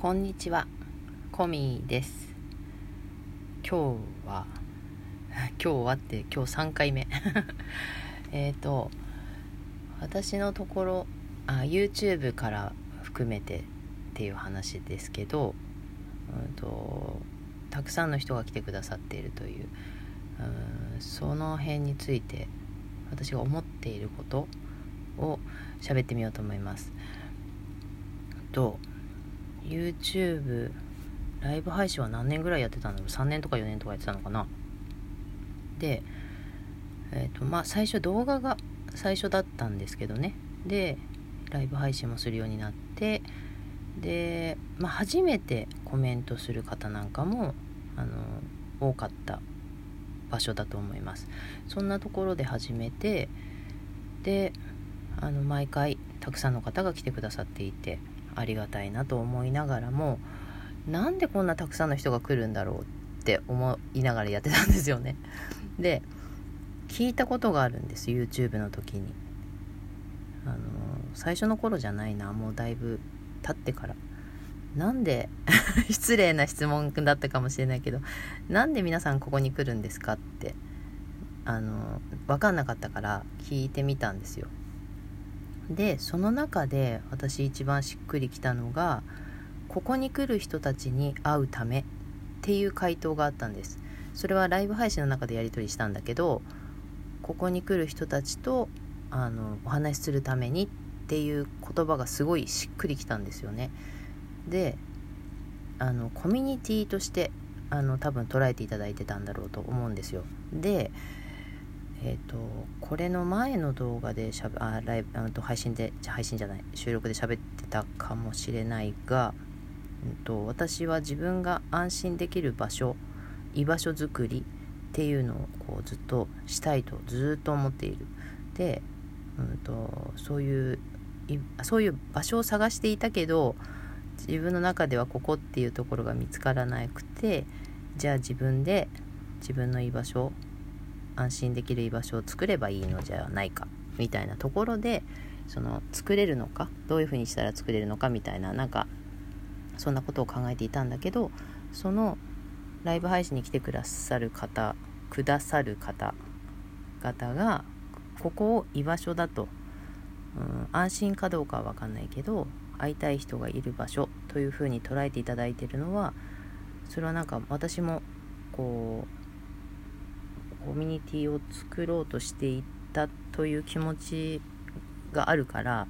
こんにちは、コミです。今日は、今日はって今日3回目。えっと、私のところあ、YouTube から含めてっていう話ですけど、うんと、たくさんの人が来てくださっているという、うんその辺について私が思っていることを喋ってみようと思います。と YouTube ライブ配信は何年ぐらいやってたんだろう？3年とか4年とかやってたのかな？でえっ、ー、とまあ最初動画が最初だったんですけどね。でライブ配信もするようになってで、まあ、初めてコメントする方なんかもあの多かった場所だと思います。そんなところで始めてであの毎回たくさんの方が来てくださっていてありがたいなと思いながらもなんでこんなたくさんの人が来るんだろうって思いながらやってたんですよね。で聞いたことがあるんです YouTube の時に。あの最初の頃じゃないなもうだいぶ経ってから。なんで 失礼な質問だったかもしれないけどなんで皆さんここに来るんですかってあの分かんなかったから聞いてみたんですよでその中で私一番しっくりきたのがここに来る人たちに会うためっていう回答があったんです。それはライブ配信の中でやり取りしたんだけどここに来る人たちとあのお話しするためにっていう言葉がすごいしっくりきたんですよね。であのコミュニティとしてあの多分捉えていただいてたんだろうと思うんですよ。でえっ、ー、とこれの前の動画でしゃべあライブあと配信で配信じゃない収録で喋ってたかもしれないが、うんと、私は自分が安心できる場所居場所づくりっていうのをこうずっとしたいとずっと思っている。で、うんと、そういうそういう場所を探していたけど自分の中ではここっていうところが見つからなくてじゃあ自分で自分の居場所安心できる居場所を作ればいいのじゃないかみたいなところでその作れるのかどういうふうにしたら作れるのかみたいななんかそんなことを考えていたんだけどそのライブ配信に来てくださる方くださる方々がここを居場所だと、うん、安心かどうかは分かんないけど会いたい人がいる場所というふうに捉えていただいてるのはそれはなんか私もこうコミュニティを作ろうとしていったという気持ちがあるから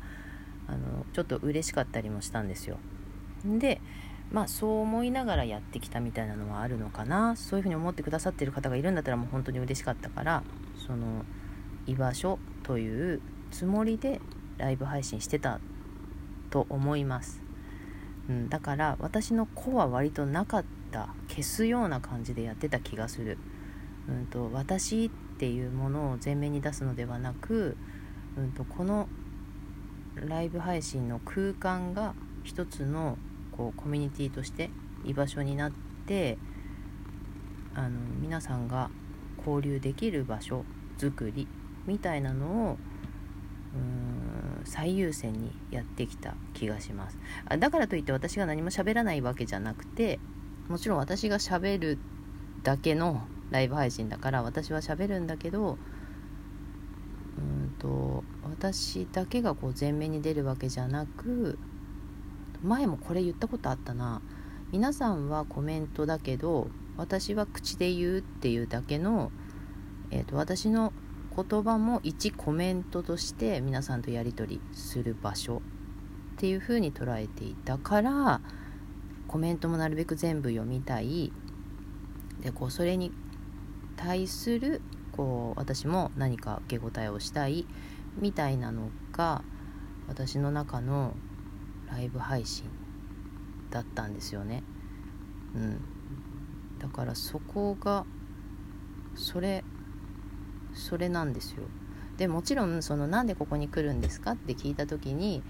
あのちょっと嬉しかったりもしたんですよ。でまあそう思いながらやってきたみたいなのはあるのかな。そういうふうに思ってくださってる方がいるんだったらもう本当に嬉しかったからその居場所というつもりでライブ配信してたと思います、うん、だから私の子は割となかった消すような感じでやってた気がする。うんと、私っていうものを前面に出すのではなく、うんと、このライブ配信の空間が一つのこうコミュニティとして居場所になってあの皆さんが交流できる場所づくりみたいなのをうん最優先にやってきた気がします。あだからといって私が何も喋らないわけじゃなくてもちろん私が喋るだけのライブ配信だから私は喋るんだけどうんと私だけがこう前面に出るわけじゃなく前もこれ言ったことあったな。皆さんはコメントだけど私は口で言うっていうだけの、えーと、私の言葉も一コメントとして皆さんとやり取りする場所っていうふうに捉えていたからコメントもなるべく全部読みたい。でこうそれに対するこう私も何か受け答えをしたいみたいなのが私の中のライブ配信だったんですよね。うん、だからそこがそれそれなんですよ。でもちろんそのなんでここに来るんですか？って聞いた時に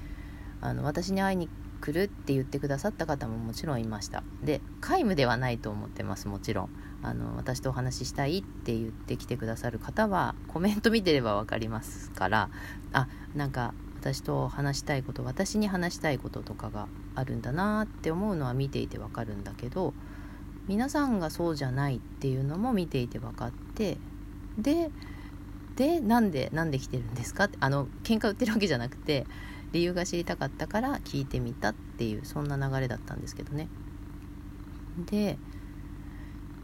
あの私に会いに来るって言ってくださった方ももちろんいましたで皆無ではないと思ってますもちろんあの私とお話ししたいって言ってきてくださる方はコメント見てれば分かりますからあなんか私と話したいこと私に話したいこととかがあるんだなって思うのは見ていてわかるんだけど皆さんがそうじゃないっていうのも見ていて分かってででなんでなんで来てるんですか？ってあの喧嘩売ってるわけじゃなくて理由が知りたかったから聞いてみたっていうそんな流れだったんですけどね。で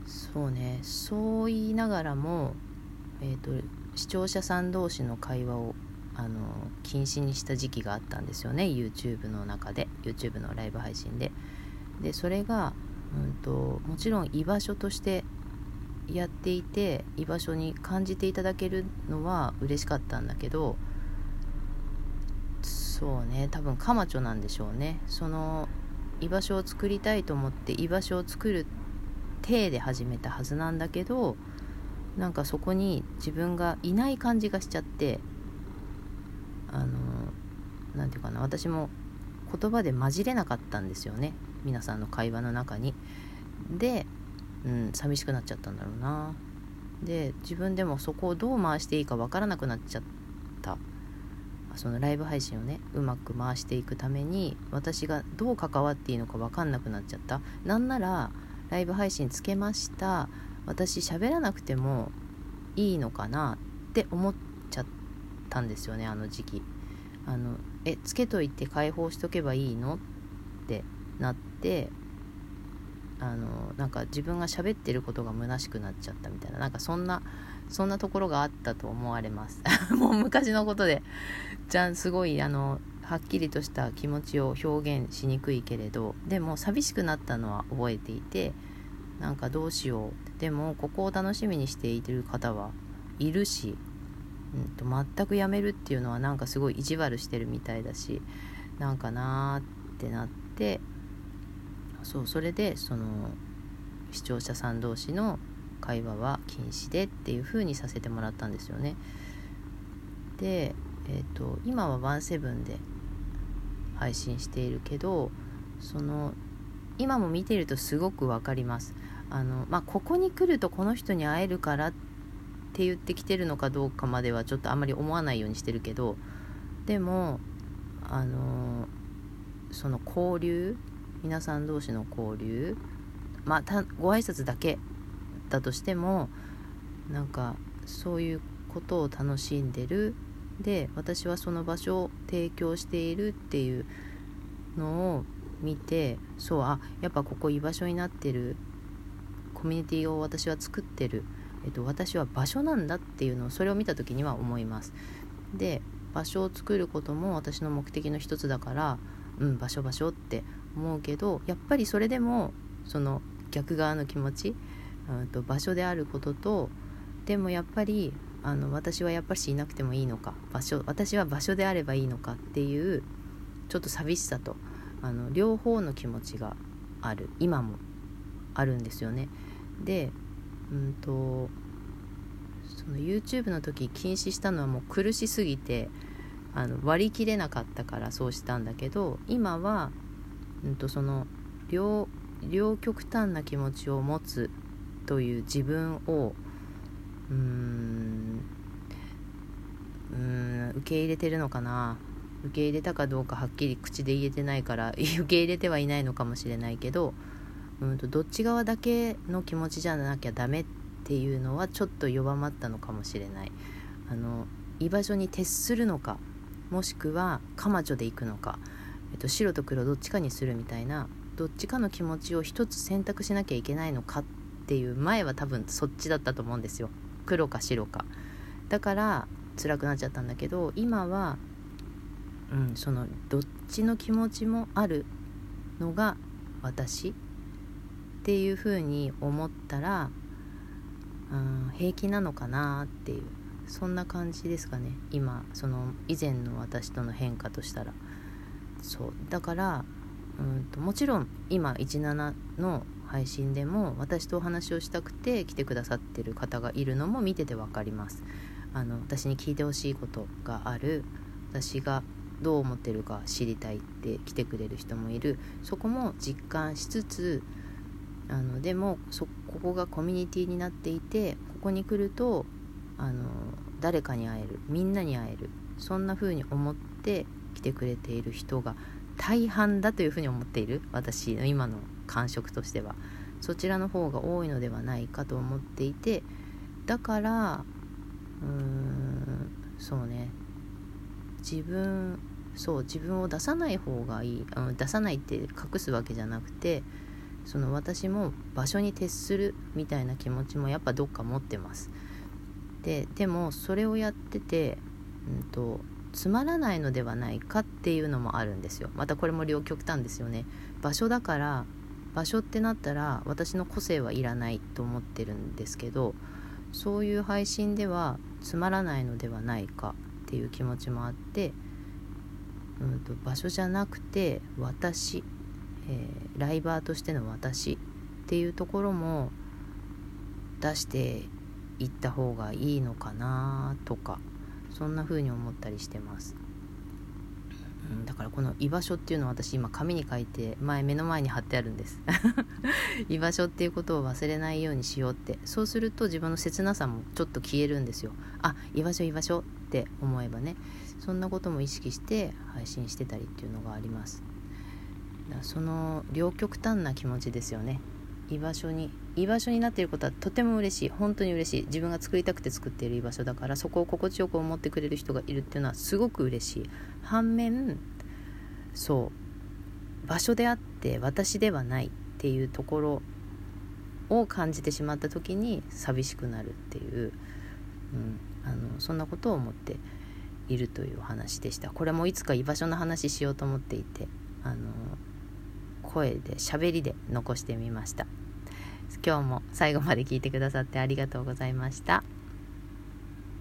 そうね。そう言いながらも、えーと、視聴者さん同士の会話をあの禁止にした時期があったんですよね。YouTube の中で。YouTube のライブ配信で。でそれが、うんと、もちろん居場所としてやっていて居場所に感じていただけるのは嬉しかったんだけどそうね。多分カマチョなんでしょうね。その居場所を作りたいと思って居場所を作る体で始めたはずなんだけどなんかそこに自分がいない感じがしちゃってあの何て言うかな私も言葉で混じれなかったんですよね皆さんの会話の中に。で、うん、寂しくなっちゃったんだろうな。で自分でもそこをどう回していいか分からなくなっちゃったそのライブ配信をねうまく回していくために私がどう関わっていいのか分かんなくなっちゃったなんならライブ配信つけました。私喋らなくてもいいのかなって思っちゃったんですよねあの時期。あのえつけといて解放しとけばいいのってなってあのなんか自分が喋ってることが虚しくなっちゃったみたいな。なんかそんなそんなところがあったと思われます。もう昔のことで。じゃんすごいあのはっきりとした気持ちを表現しにくいけれどでも寂しくなったのは覚えていてなんかどうしようでもここを楽しみにしている方はいるし、うんと、全くやめるっていうのはなんかすごい意地悪してるみたいだしなんかなーってなってそうそれでその視聴者さん同士の会話は禁止でっていう風にさせてもらったんですよね。で、えーと、今はワンセブンで配信しているけどその今も見てるとすごく分かります。あのまあ、ここに来るとこの人に会えるからって言ってきてるのかどうかまではちょっとあんまり思わないようにしてるけどでもあのその交流皆さん同士の交流まあご挨拶だけだとしてもなんかそういうことを楽しんでるで私はその場所を提供しているっていうのを見てそうあやっぱここ居場所になってるコミュニティを私は作ってる、えっと、私は場所なんだっていうのをそれを見た時には思います。で場所を作ることも私の目的の一つだからうん場所場所って思うけどやっぱりそれでもその逆側の気持ち、うんと場所であることとでもやっぱりあの私はやっぱしいなくてもいいのか場所私は場所であればいいのかっていうちょっと寂しさとあの両方の気持ちがある今もあるんですよね。でうんとその YouTube の時禁止したのはもう苦しすぎてあの割り切れなかったからそうしたんだけど今は、うんと、その両両極端な気持ちを持つという自分をうーん。うん。受け入れてるのかな？受け入れたかどうかはっきり口で言えてないから 受け入れてはいないのかもしれないけどうんとどっち側だけの気持ちじゃなきゃダメっていうのはちょっと弱まったのかもしれない。あの居場所に徹するのかもしくはカマチョで行くのか、えっと、白と黒どっちかにするみたいなどっちかの気持ちを一つ選択しなきゃいけないのかっていう前は多分そっちだったと思うんですよ。黒か白か。だから辛くなっちゃったんだけど今は、うん、そのどっちの気持ちもあるのが私？っていうふうに思ったら、うん、平気なのかなっていう。そんな感じですかね。今その以前の私との変化としたら。そう。だからうんともちろん今17の配信でも私とお話をしたくて来てくださってる方がいるのも見てて分かります。あの私に聞いてほしいことがある。私がどう思ってるか知りたいって来てくれる人もいる。そこも実感しつつあのでもそここがコミュニティになっていてここに来るとあの誰かに会えるみんなに会えるそんな風に思って来てくれている人が大半だというふうに思っている。私の今の感触としては。そちらの方が多いのではないかと思っていてだからうーんそうね。自分そう自分を出さない方がいい、うん、出さないって隠すわけじゃなくてその私も場所に徹するみたいな気持ちもやっぱどっか持ってます。ででもそれをやってて、うんと、つまらないのではないかっていうのもあるんですよ。またこれも両極端ですよね。場所だから場所ってなったら私の個性はいらないと思ってるんですけどそういう配信ではつまらないのではないかっていう気持ちもあって、うんと、場所じゃなくて私、えー、ライバーとしての私っていうところも出していった方がいいのかなとかそんな風に思ったりしてます。だからこの居場所っていうのは私今紙に書いて前目の前に貼ってあるんです。居場所っていうことを忘れないようにしようって。そうすると自分の切なさもちょっと消えるんですよ。あ居場所居場所って思えばね。そんなことも意識して配信してたりっていうのがあります。その両極端な気持ちですよね。居場所に居場所になっていることはとても嬉しい。本当に嬉しい。自分が作りたくて作っている居場所だからそこを心地よく思ってくれる人がいるっていうのはすごく嬉しい。反面そう場所であって私ではないっていうところを感じてしまった時に寂しくなるっていう、うん、あのそんなことを思っているというお話でした。これもいつか居場所の話しようと思っていてあの声で喋りで残してみました今日も最後まで聞いてくださってありがとうございました。